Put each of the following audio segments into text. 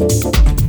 Thinking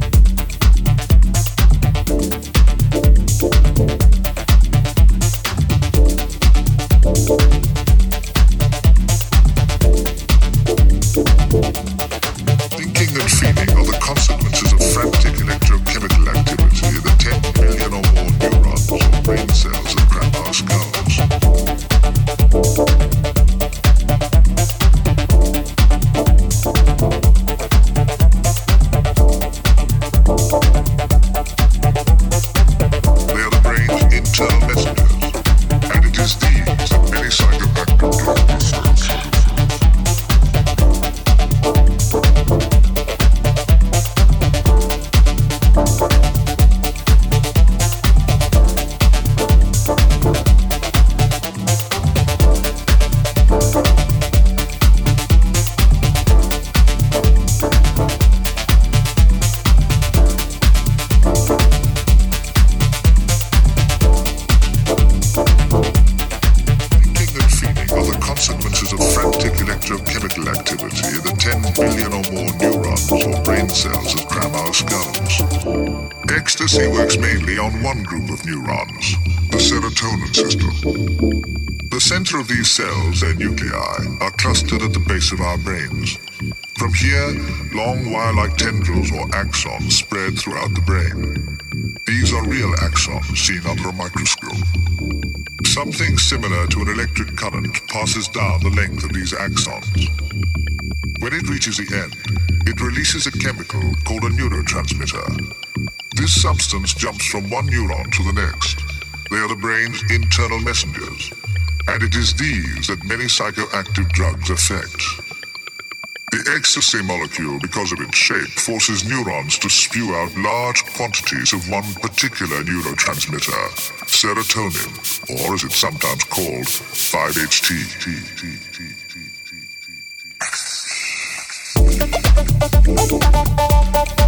the length of these axons. When it reaches the end, it releases a chemical called a neurotransmitter. This substance jumps from one neuron to the next. They are the brain's internal messengers, and it is these that many psychoactive drugs affect. The ecstasy molecule, because of its shape, forces neurons to spew out large quantities of one particular neurotransmitter, serotonin, or as it's sometimes called, 5-HT.